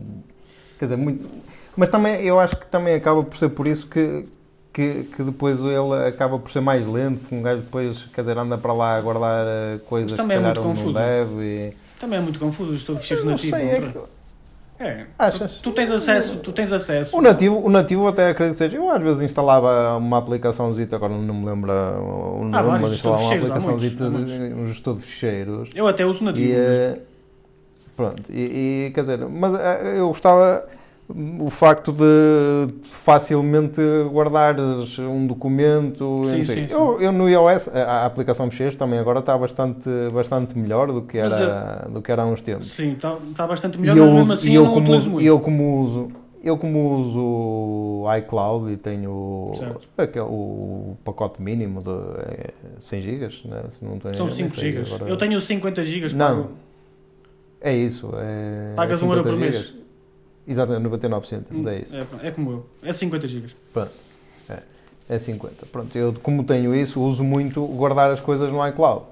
Quer dizer, muito. Mas também eu acho que também acaba por ser por isso que, que, que depois ele acaba por ser mais lento, porque um gajo depois, quer dizer, anda para lá a guardar eh, coisas Mas que se também é calhar muito ele não confuso. deve. E... Também é muito confuso o gestor de ficheiros é. Achas? Tu, tu tens acesso, tu tens acesso. O nativo, o nativo até acredito que seja. Eu às vezes instalava uma aplicaçãozita, agora não me lembro o nome, Há vários mas instalava uma há de- um gestor de ficheiros. Eu até uso nativo. E, mas- eh, pronto, e, e, quer dizer, mas eh, eu gostava o facto de facilmente guardares um documento. Sim, sim, sim. Eu, eu no iOS, a, a aplicação Ficheiros também agora está bastante, bastante melhor do que era, do que era há uns tempos. Sim, está tá bastante E melhor, eu, mas mesmo assim e eu, eu, não como uso, muito. eu como uso eu como uso iCloud e tenho aquele, o pacote mínimo de é, 100 GB, né? se não tenho, São nem 5 sei GB. Eu tenho 50 GB. Não. pago- É isso. É, Pagas um euro 50 por mês. Gigas. Exatamente, 99 cêntimos, é isso. É, é como eu. É 50 GB. É 50. Pronto, eu como tenho isso, uso muito guardar as coisas no iCloud.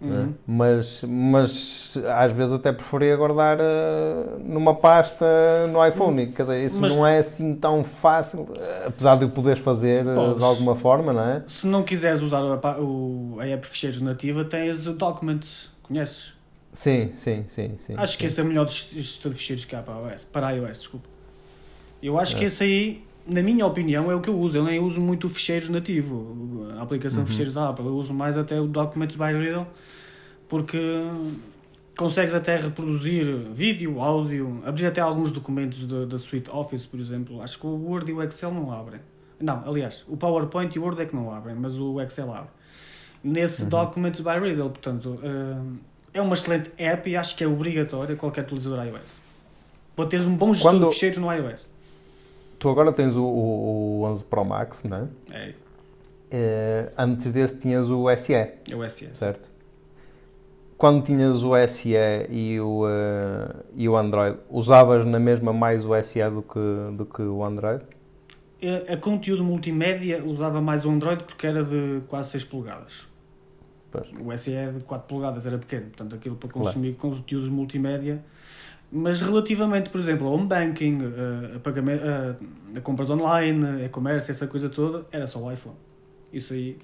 né? Uhum. Mas, mas às vezes até preferia guardar eh, numa pasta no iPhone. e, Quer dizer, isso Mas- não é assim tão fácil, eh, apesar de o poderes fazer eh, Podes. de alguma forma, não é? Se não quiseres usar a, o, a app ficheiros nativa, tens o Documents. Conheces? Sim, sim, sim. sim acho que sim. esse é o melhor gest- gestor de ficheiros que há para iOS. Para iOS, desculpa. Eu acho que É. esse aí, na minha opinião, é o que eu uso. Eu nem uso muito o ficheiros nativo, a aplicação de Uhum. ficheiros da Apple. Eu uso mais até o Documents by Riddle, porque consegues até reproduzir vídeo, áudio, abrir até alguns documentos da, da suite Office, por exemplo. Acho que o Word e o Excel não abrem. Não, aliás, o PowerPoint e o Word é que não abrem, mas o Excel abre. Nesse Uhum. Documents by Riddle, portanto, eh, é uma excelente app e acho que é obrigatória qualquer utilizador iOS. Para teres um bom gestor Quando- de ficheiros no iOS. Tu agora tens o, o, o 11 Pro Max, não é? É, Eh, antes desse tinhas o SE, é o SS. certo? Quando tinhas o SE e o, eh, e o Android, usavas na mesma mais o SE do que, do que o Android? A, a conteúdo multimédia usava mais o Android porque era de quase 6 polegadas. Pois. O SE é de 4 polegadas, era pequeno, portanto aquilo para Claro. consumir conteúdos multimédia. Mas relativamente, por exemplo, ao home banking, a, a, pagamento, a, a compras online, e-commerce, essa coisa toda, era só o iPhone. Isso aí.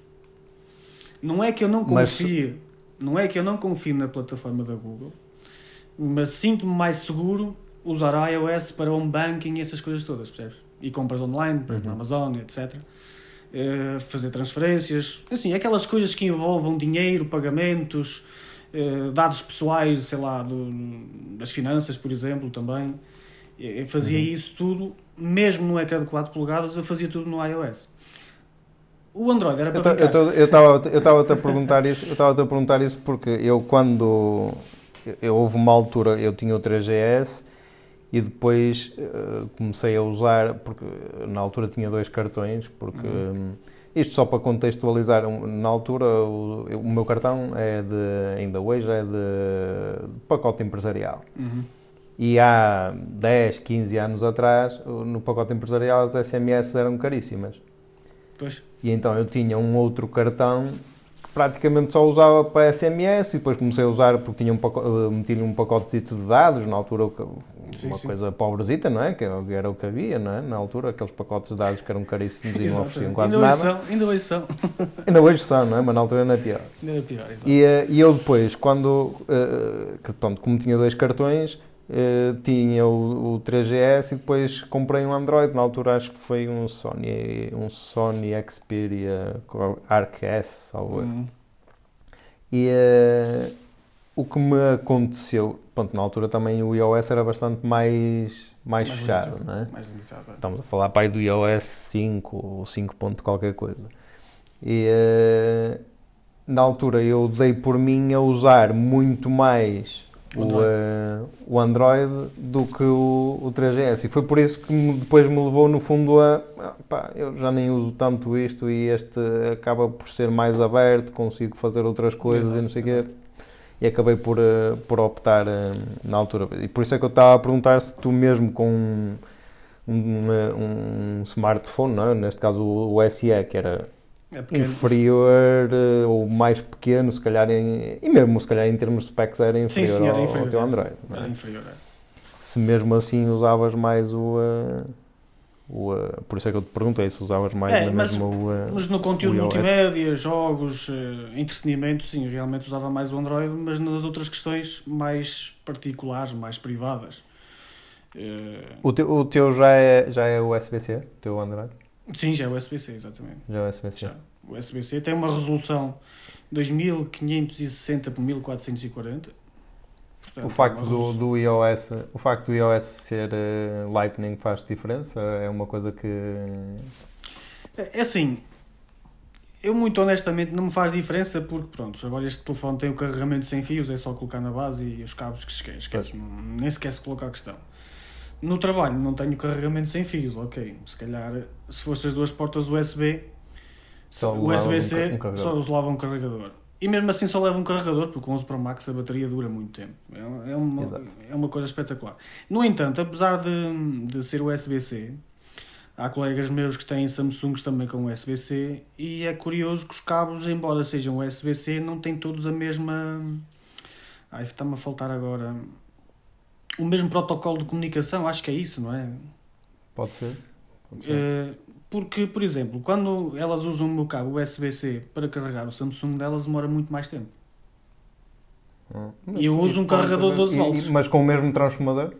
Não é que eu não Mas- confie, não é que eu não confio na plataforma da Google, mas sinto-me mais seguro usar iOS para home banking e essas coisas todas, percebes? E compras online, por exemplo, Uhum. na Amazon, etc. Eh, fazer transferências, assim, aquelas coisas que envolvam dinheiro, pagamentos, eh, dados pessoais, sei lá, do- das finanças, por exemplo, também. Eu eu fazia Uhum. isso tudo, mesmo no ecrã de 4 polegadas, eu fazia tudo no iOS. O Android era para eu estava estava-te a perguntar isso, eu estava-te a perguntar isso porque eu quando eu- eu, houve uma altura eu tinha o 3GS e depois eh, comecei a usar porque na altura tinha dois cartões porque Uhum. hum, isto só para contextualizar na altura o, o meu cartão é de ainda hoje é de, de pacote empresarial Uhum. e há 10, 15 anos atrás no pacote empresarial as SMS eram caríssimas Pois. e então eu tinha um outro cartão que praticamente só usava para SMS e depois comecei a usar porque tinha um pacote, meti-lhe um pacote de dados, na altura Sim, uma sim. coisa pobrezita, não é? Que era o que havia, não é? Na altura, aqueles pacotes de dados que eram caríssimos e não ofereciam quase ainda hoje nada. São, ainda hoje são. Ainda hoje são, não é? Mas na altura não é pior. Ainda era pior, exato. E, eh, e eu depois, quando, eh, que, pronto, como tinha dois cartões, eh, tinha o, o 3GS e depois comprei um Android, na altura acho que foi um Sony, um Sony Xperia Arc S, salvo. Uhum. E o que me aconteceu, pronto, na altura também o iOS era bastante mais, mais, Mais fechado, limitado. não é? Mais limitado. é. Estamos a falar pai do iOS 5 ou 5 ponto qualquer coisa. E eh, na altura eu dei por mim a usar muito mais O o, Android. eh, o Android do que o, o 3GS. E foi por isso que me- depois me levou no fundo a ah, pá, eu já nem uso tanto isto e este acaba por ser mais aberto, consigo fazer outras coisas e não sei o quê. E acabei por, eh, por optar eh, na altura. E por isso é que eu estava a perguntar se tu mesmo com um, um, eh, um smartphone, não é? neste caso o SE, que era É inferior ou mais pequeno, se calhar, em, e mesmo se calhar em termos de specs era Sim, inferior, sim, era ao, inferior, ao teu é. Android. é? Era inferior. é. Se mesmo assim usavas mais o. eh, o eh, por isso é que eu te perguntei se usavas mais É, na mas- mesma o. eh, Mas no conteúdo multimédia, jogos, eh, entretenimento, sim, realmente usava mais o Android, mas nas outras questões mais particulares, mais privadas. O, teu, o teu já é, já é USB-C? O teu Android? sim, já é USB-C, exatamente. Já é USB-C. Já. O USB-C tem uma resolução 2560 por 1440. Portanto, O facto do, do iOS, o facto do iOS ser eh, Lightning faz diferença? É uma coisa que É é assim, eu muito honestamente não me faz diferença porque pronto, agora este telefone tem o carregamento sem fios, é só colocar na base e os cabos que se esquece, esquece nem sequer se coloca a questão. No trabalho não tenho carregamento sem fios, ok. Se calhar se fossem as duas portas USB, Só USB-C um só leva um carregador. E mesmo assim só leva um carregador, porque o 11 Pro Max a bateria dura muito tempo. É, é uma, Exato. é uma coisa espetacular. No entanto, apesar de, de ser USB-C, há colegas meus que têm Samsungs também com USB-C e é curioso que os cabos, embora sejam USB-C, não têm todos a mesma. Ai, está-me a faltar agora. O mesmo protocolo de comunicação, acho que é isso, não é? pode ser. Eh, porque, por exemplo, quando elas usam o meu cabo USB-C para carregar o Samsung delas, demora muito mais tempo. Hum. e eu uso um carregador de 12 E- volts. Mas com o mesmo transformador?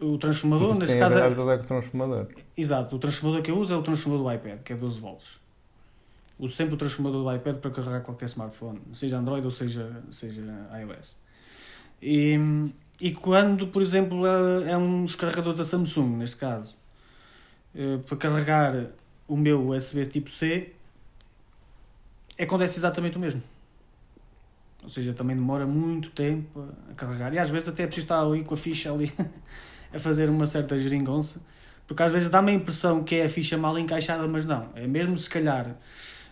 O transformador, isso neste a caso, ver é, é o transformador. exato, o transformador que eu uso é o transformador do iPad, que é 12 volts. Uso sempre o transformador do iPad para carregar qualquer smartphone, seja Android ou seja, seja iOS. E, e quando, por exemplo, é, é uns carregadores da Samsung, neste caso, eh, para carregar o meu USB tipo C, acontece exatamente o mesmo. Ou seja, também demora muito tempo a carregar. E às vezes até é preciso estar ali com a ficha ali a fazer uma certa geringonça. Porque às vezes dá-me a impressão que é a ficha mal encaixada, mas não. É mesmo se calhar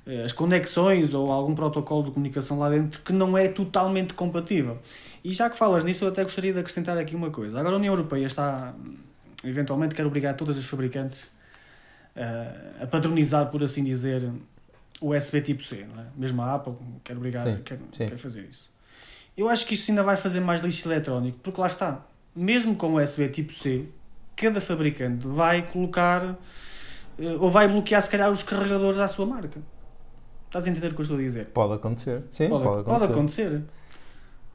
eh, as conexões ou algum protocolo de comunicação lá dentro que não é totalmente compatível. E já que falas nisso, eu até gostaria de acrescentar aqui uma coisa. Agora a União Europeia está, eventualmente, quer obrigar todas as fabricantes eh, a padronizar, por assim dizer, o USB tipo C, não é? Mesmo a Apple quer obrigar, Sim, quer, sim. quer fazer isso. Eu acho que isto ainda vai fazer mais lixo eletrónico, porque lá está, mesmo com o USB tipo C, cada fabricante vai colocar eh, ou vai bloquear se calhar os carregadores à sua marca. Estás a entender o que eu estou a dizer? Pode acontecer. Sim, pode, pode acontecer. acontecer.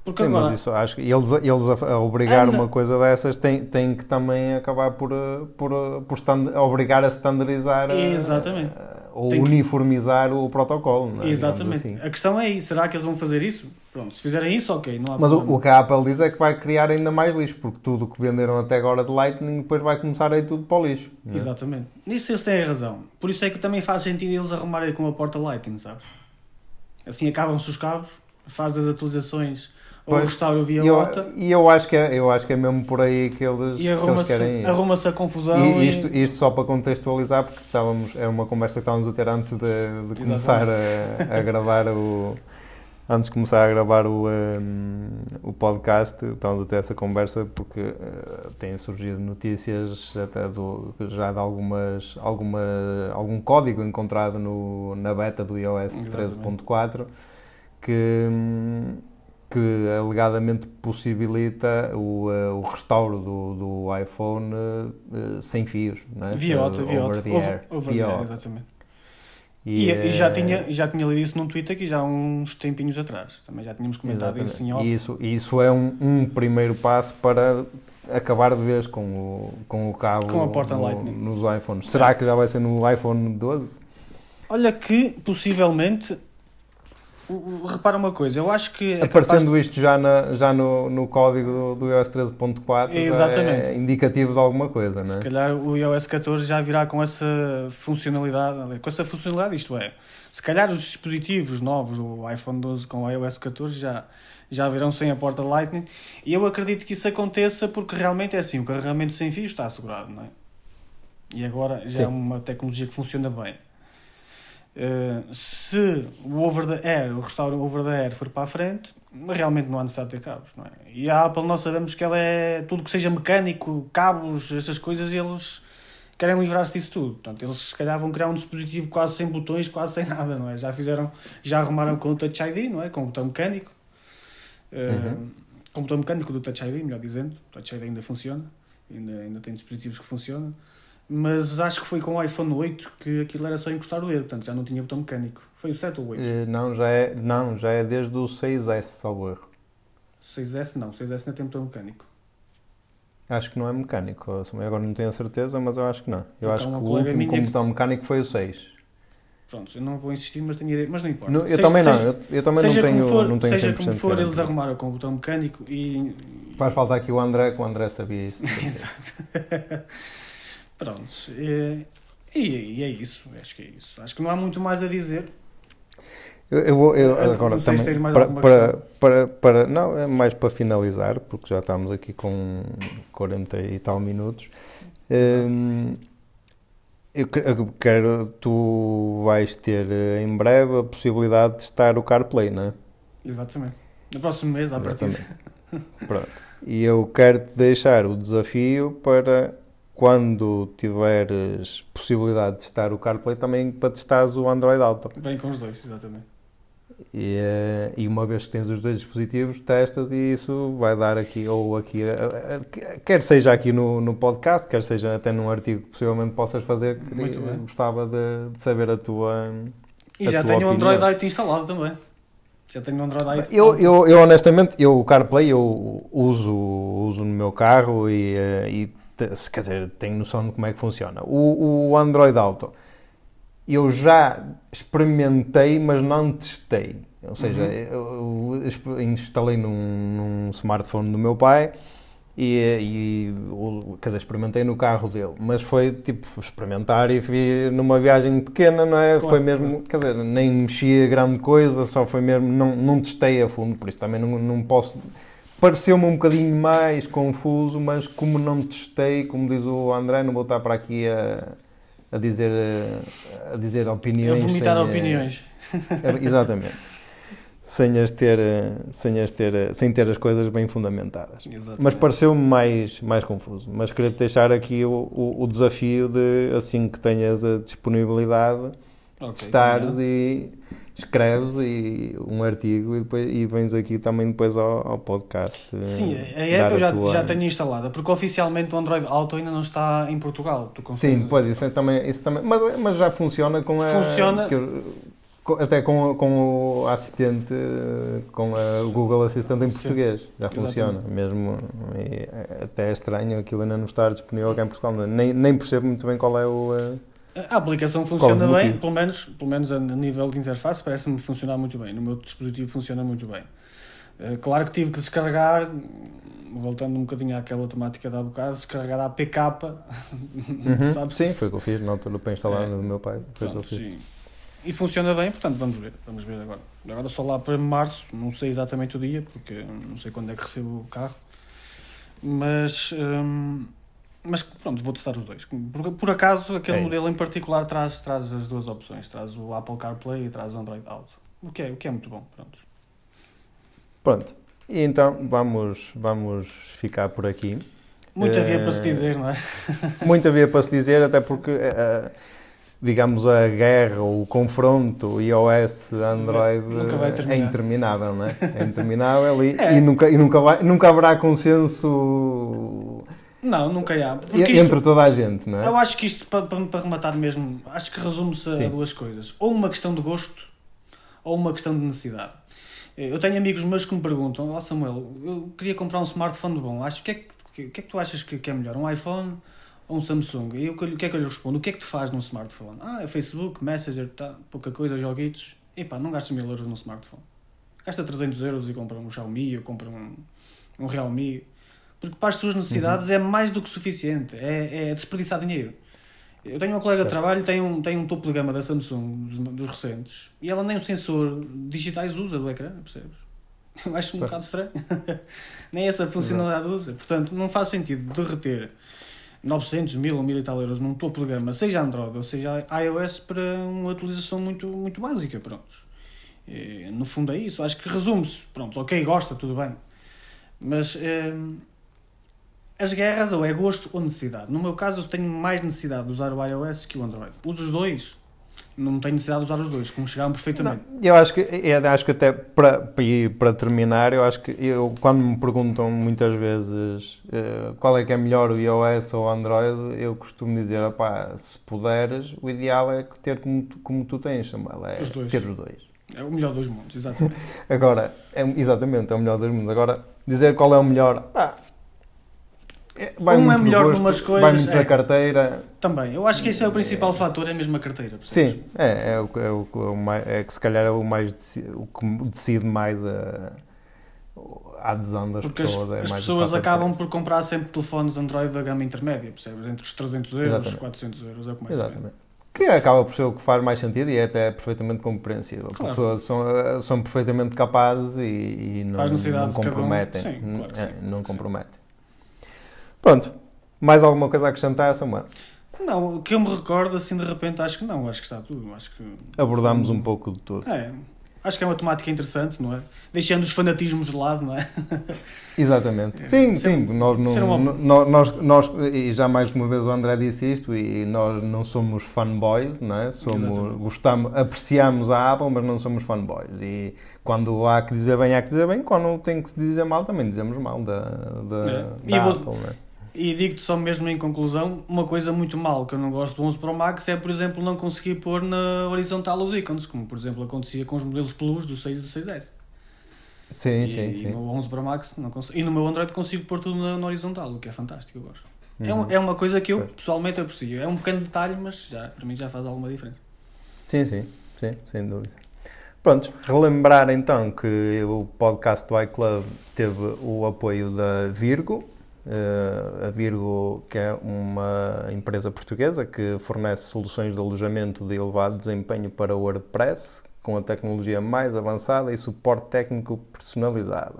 Porque Sim, agora, mas isso acho que eles, eles a, a obrigar Anda. uma coisa dessas têm, têm que também acabar por, eh, por, eh, por stand, obrigar a standardizar eh, Exatamente. eh, ou Tem que- uniformizar o protocolo. é? Exatamente. Assim. A questão é aí, será que eles vão fazer isso? Pronto, se fizerem isso, ok, não há Mas o, problema. o que a Apple diz é que vai criar ainda mais lixo, porque tudo o que venderam até agora de Lightning depois vai começar a ir tudo para o lixo. é? Exatamente. Nisso eles têm razão. Por isso é que também faz sentido eles arrumarem com a porta Lightning, sabes? Assim acabam-se os cabos, faz as atualizações ou restaura via eu, OTA e eu acho que é, eu acho que é mesmo por aí que eles, que eles arruma-se querem ir. arruma a confusão. E e- isto, isto só para contextualizar, porque estávamos, é uma conversa que estávamos a ter antes de, de começar a, a gravar o. Antes de começar a gravar o, um, o podcast, estávamos a ter essa conversa porque uh, têm surgido notícias até do, já de algumas, alguma, algum código encontrado no, na beta do iOS Exatamente. 13.4 que, hum, que alegadamente possibilita o, eh, o restauro do, do iPhone eh, sem fios, não é? Via OTA, via the Over- over the air, exatamente. E, eh, e já, tinha, já tinha lido isso num tweet aqui já há uns tempinhos atrás. Também já tínhamos comentado exatamente. isso em off. E isso, e isso é um, um primeiro passo para acabar de vez com o, com o cabo Com a porta no- Lightning. nos iPhones. Será que já vai ser no iPhone 12? Olha que, possivelmente, repara uma coisa, eu acho que... é Aparecendo isto já, na, já no, no código do, do iOS 13.4 já Exatamente. é indicativo de alguma coisa, não Se é? calhar o iOS 14 já virá com essa funcionalidade, com essa funcionalidade, isto é, se calhar os dispositivos novos, o iPhone 12 com o iOS 14 já, já virão sem a porta Lightning e eu acredito que isso aconteça porque realmente é assim, o carregamento sem fio está assegurado, não é? E agora já Sim. é uma tecnologia que funciona bem. Uh, se o over the air, o restauro over the air for para a frente, realmente não há necessidade de ter cabos, não é? E a Apple nós sabemos que ela é tudo que seja mecânico, cabos, essas coisas, eles querem livrar-se disso tudo. Portanto, eles se calhar vão criar um dispositivo quase sem botões, quase sem nada, não é? Já fizeram, já arrumaram com o Touch ID, não é? Com o botão mecânico. Uh, Uhum. Com o botão mecânico do Touch ID, melhor dizendo. O Touch ID ainda funciona, ainda, ainda tem dispositivos que funcionam. Mas acho que foi com o iPhone 8 que aquilo era só encostar o dedo, portanto já não tinha botão mecânico. Foi o 7 ou o 8? Eh, Não, já é, não, já é desde o 6S, salvo erro. 6S não, 6S ainda tem botão mecânico. Acho que não é mecânico, ou seja, agora não tenho a certeza, mas eu acho que não. Eu Então, acho que uma o colega último minha com que- botão mecânico foi o 6. Pronto, eu não vou insistir, mas tenho ideia, mas não importa. No- eu Seja- também não, seja- eu, eu também não seja tenho, como for, não tenho seja 100% como for, eles arrumaram com o botão mecânico e. Faz falta aqui o André, que o André sabia isso. Exato. Pronto. E, e, e é isso, acho que é isso. Acho que não há muito mais a dizer. Eu, eu vou, eu, agora se também, para, para, para, para- não, é mais para finalizar, porque já estamos aqui com 40 e tal minutos. Hum, eu que- eu quero, tu vais ter eh, em breve a possibilidade de testar o CarPlay, não é? Exatamente. No próximo mês, à partida. Pronto. E eu quero-te deixar o desafio para quando tiveres possibilidade de testar o CarPlay, também para testares o Android Auto. Vem com os dois, exatamente. E, eh, e uma vez que tens os dois dispositivos, testas e isso vai dar aqui, ou aqui, eh, eh, quer seja aqui no, no podcast, quer seja até num artigo que possivelmente possas fazer, que Muito bem. gostava de, de saber a tua. E A já tua tenho o Android. Auto instalado também. Já tenho o Android Auto. Eu, eu, eu honestamente, eu o CarPlay eu uso, uso no meu carro e, e se- quer dizer, tenho noção de como é que funciona. O, o Android Auto eu já experimentei, mas não testei. Ou seja, Uhum. eu, eu instalei num, num smartphone do meu pai e, e quer dizer, experimentei no carro dele, mas foi tipo experimentar e fui numa viagem pequena, não é? Claro. Foi mesmo, quer dizer, nem mexia grande coisa, só foi mesmo, não, não testei a fundo, por isso também não, não posso. Pareceu-me um bocadinho mais confuso, mas como não testei, como diz o André, não vou estar para aqui a, a dizer, a dizer A opiniões. vomitar sem, opiniões. é, Exatamente. Sem as ter, eh, sem as ter, eh, sem ter as coisas bem fundamentadas. Exatamente. Mas pareceu-me mais, mais confuso. Mas queria te deixar aqui o, o, o desafio de, assim que tenhas a disponibilidade, Ok, testares e escreves e um artigo e, depois, e vens aqui também depois ao, ao podcast. eh, Sim, a dar app eu já, tua- já tenho instalada, porque oficialmente o Android Auto ainda não está em Portugal. Tu Sim, depois isso é também, isso também mas, mas já funciona com a. Funciona. eu- Até com, com o assistente, com a, o Google Assistente em Sim, português, já funciona. Mesmo, e até é estranho aquilo ainda não estar disponível cá em Portugal. Nem, nem percebo muito bem qual é o. A aplicação funciona Qual bem, pelo menos, pelo menos a nível de interface, parece-me funcionar muito bem. No meu dispositivo funciona muito bem. Eh, Claro que tive que descarregar, voltando um bocadinho àquela temática da bocado, descarregar a APK. Uhum. sabe-se- Sim, foi o que eu fiz na altura para instalar É. no meu pai. Foi Pronto, sim. E funciona bem, portanto, vamos ver. Vamos ver agora. Agora só lá para março, não sei exatamente o dia, porque não sei quando é que recebo o carro. Mas, hum, mas pronto, vou testar os dois. Por, por acaso, aquele É modelo em particular traz, traz as duas opções. Traz o Apple CarPlay e traz o Android Auto. O que é, o que é muito bom, pronto. Pronto. E então vamos, vamos ficar por aqui. Muito havia para se Eh, dizer, não é? Muito havia para se dizer, até porque, eh, digamos, a guerra, o confronto iOS-Android é interminável, não é? É interminável e, É. e nunca, e nunca, vai, nunca haverá consenso Não, nunca há. Porque e- isto- entre toda a gente, não é? Eu acho que isto, para, para, para rematar mesmo, acho que resume-se a duas coisas. Ou uma questão de gosto, ou uma questão de necessidade. Eu tenho amigos meus que me perguntam, ó Samuel, eu queria comprar um smartphone bom, acho, o que, é que, que é que tu achas que, que é melhor, um iPhone ou um Samsung? E eu, o que é que eu lhe respondo? O que é que tu fazes num smartphone? Ah, é Facebook, Messenger, tá, pouca coisa, joguitos. Epá, não gastas mil euros num smartphone. Gasta 300 euros e compra um Xiaomi ou compra um, um Realme. Porque para as suas necessidades é mais do que suficiente. É, é desperdiçar dinheiro. Eu tenho uma colega de Certo. trabalho tem um, tem um topo de gama da Samsung, dos, dos recentes, e ela nem o sensor digitais usa do ecrã, percebes? Eu acho um Claro. bocado estranho. nem essa funcionalidade usa. Portanto, não faz sentido derreter 900, 1000 ou 1000 e tal euros num topo de gama, seja Android ou seja iOS, para uma utilização muito, muito básica. Pronto. E, no fundo é isso. Acho que resume-se. Pronto, ok, gosta, tudo bem. Mas hum, as guerras ou é gosto ou necessidade. No meu caso, eu tenho mais necessidade de usar o iOS que o Android. Uso os dois. Não tenho necessidade de usar os dois, como chegaram perfeitamente. Não, eu acho que, eu acho que até para, para, terminar, eu acho que eu, quando me perguntam muitas vezes eh, qual é que é melhor, o iOS ou o Android, eu costumo dizer, opá, se puderes, o ideal é ter como tu, como tu tens, Samuel, é Os dois. ter os dois. É o melhor dos mundos, exatamente. Agora, é, exatamente, é o melhor dos mundos. Agora, dizer qual é o melhor, ah, é- vai Um é muito melhor gosto, numas vai coisas, muito é. da carteira. Também. Eu acho que esse é o principal fator, é mesmo a carteira. percebes? Sim, é, é, o, que- é, o, mais, é que se calhar é o, mais, o que decide mais a, a adesão das Porque as, pessoas. é as mais o pessoas acabam por comprar sempre telefones Android da gama intermédia, percebes? Entre os 300 euros e os Exatamente. 400 euros, é o que mais se. Exatamente. Que acaba por ser o que faz mais sentido e é até perfeitamente compreensível. Claro. as pessoas são, são perfeitamente capazes e, e não, as não comprometem. Sim, claro É, sim, não sim. comprometem. Pronto. Mais alguma coisa a acrescentar, Samuel? Não, o que eu me recordo, assim, de repente, acho que não. Acho que está tudo. Acho que... Abordámos um pouco de tudo. É. Acho que é uma temática interessante, não é? Deixando os fanatismos de lado, não é? Exatamente. É. Sim, Ser- sim. Nós, não, uma- nós, nós, e já mais uma vez o André disse isto, e nós não somos fanboys, não é? Somos, gostamos, apreciamos a Apple, mas não somos fanboys. E quando há que dizer bem, há que dizer bem. Quando tem que se dizer mal, também dizemos mal da, da, É. Da vou- Apple, não é? E digo-te só mesmo em conclusão, uma coisa muito mal que eu não gosto do 11 Pro Max é, por exemplo, não conseguir pôr na horizontal os ícones, como por exemplo acontecia com os modelos Plus do 6 e do 6S. Sim, e, sim, e sim. no 11 Pro Max não consigo. E no meu Android consigo pôr tudo na, na horizontal, o que é fantástico, eu gosto. É, um- Uhum. é uma coisa que eu Pois. pessoalmente aprecio. É um pequeno detalhe, mas já, para mim já faz alguma diferença. Sim, sim, sim, sem dúvida. Pronto, relembrar então que o podcast do iClub teve o apoio da Virgo, a Virgo que é uma empresa portuguesa que fornece soluções de alojamento de elevado desempenho para o WordPress, com a tecnologia mais avançada e suporte técnico personalizado.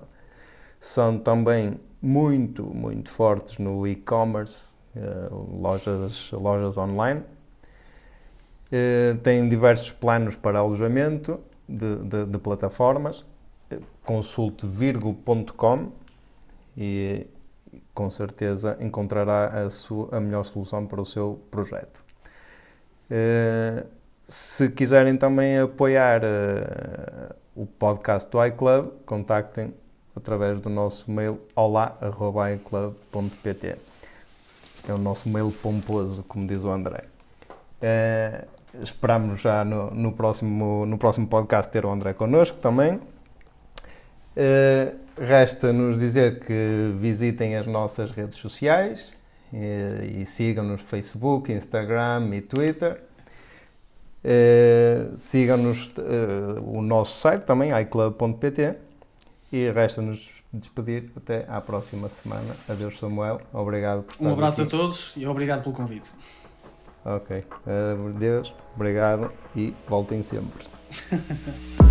São também muito, muito fortes no e-commerce, eh, lojas, lojas online. Eh, tem diversos planos para alojamento de, de- de plataformas. Eh, Consulte virgo.com e com certeza encontrará a, sua, a melhor solução para o seu projeto. Eh, se quiserem também apoiar eh, o podcast do iClub, contactem através do nosso mail olá.iclub.pt. É o nosso mail pomposo, como diz o André. Eh, esperamos já no, no, próximo, no próximo podcast ter o André connosco também. Uh, Resta-nos dizer que visitem as nossas redes sociais e, e sigam-nos no Facebook, Instagram e Twitter. Uh, sigam-nos uh, o nosso site também, iClub.pt e resta-nos despedir até à próxima semana. Adeus, Samuel. Obrigado por Um abraço aqui. a todos e obrigado pelo convite. Ok. Adeus, obrigado e voltem sempre.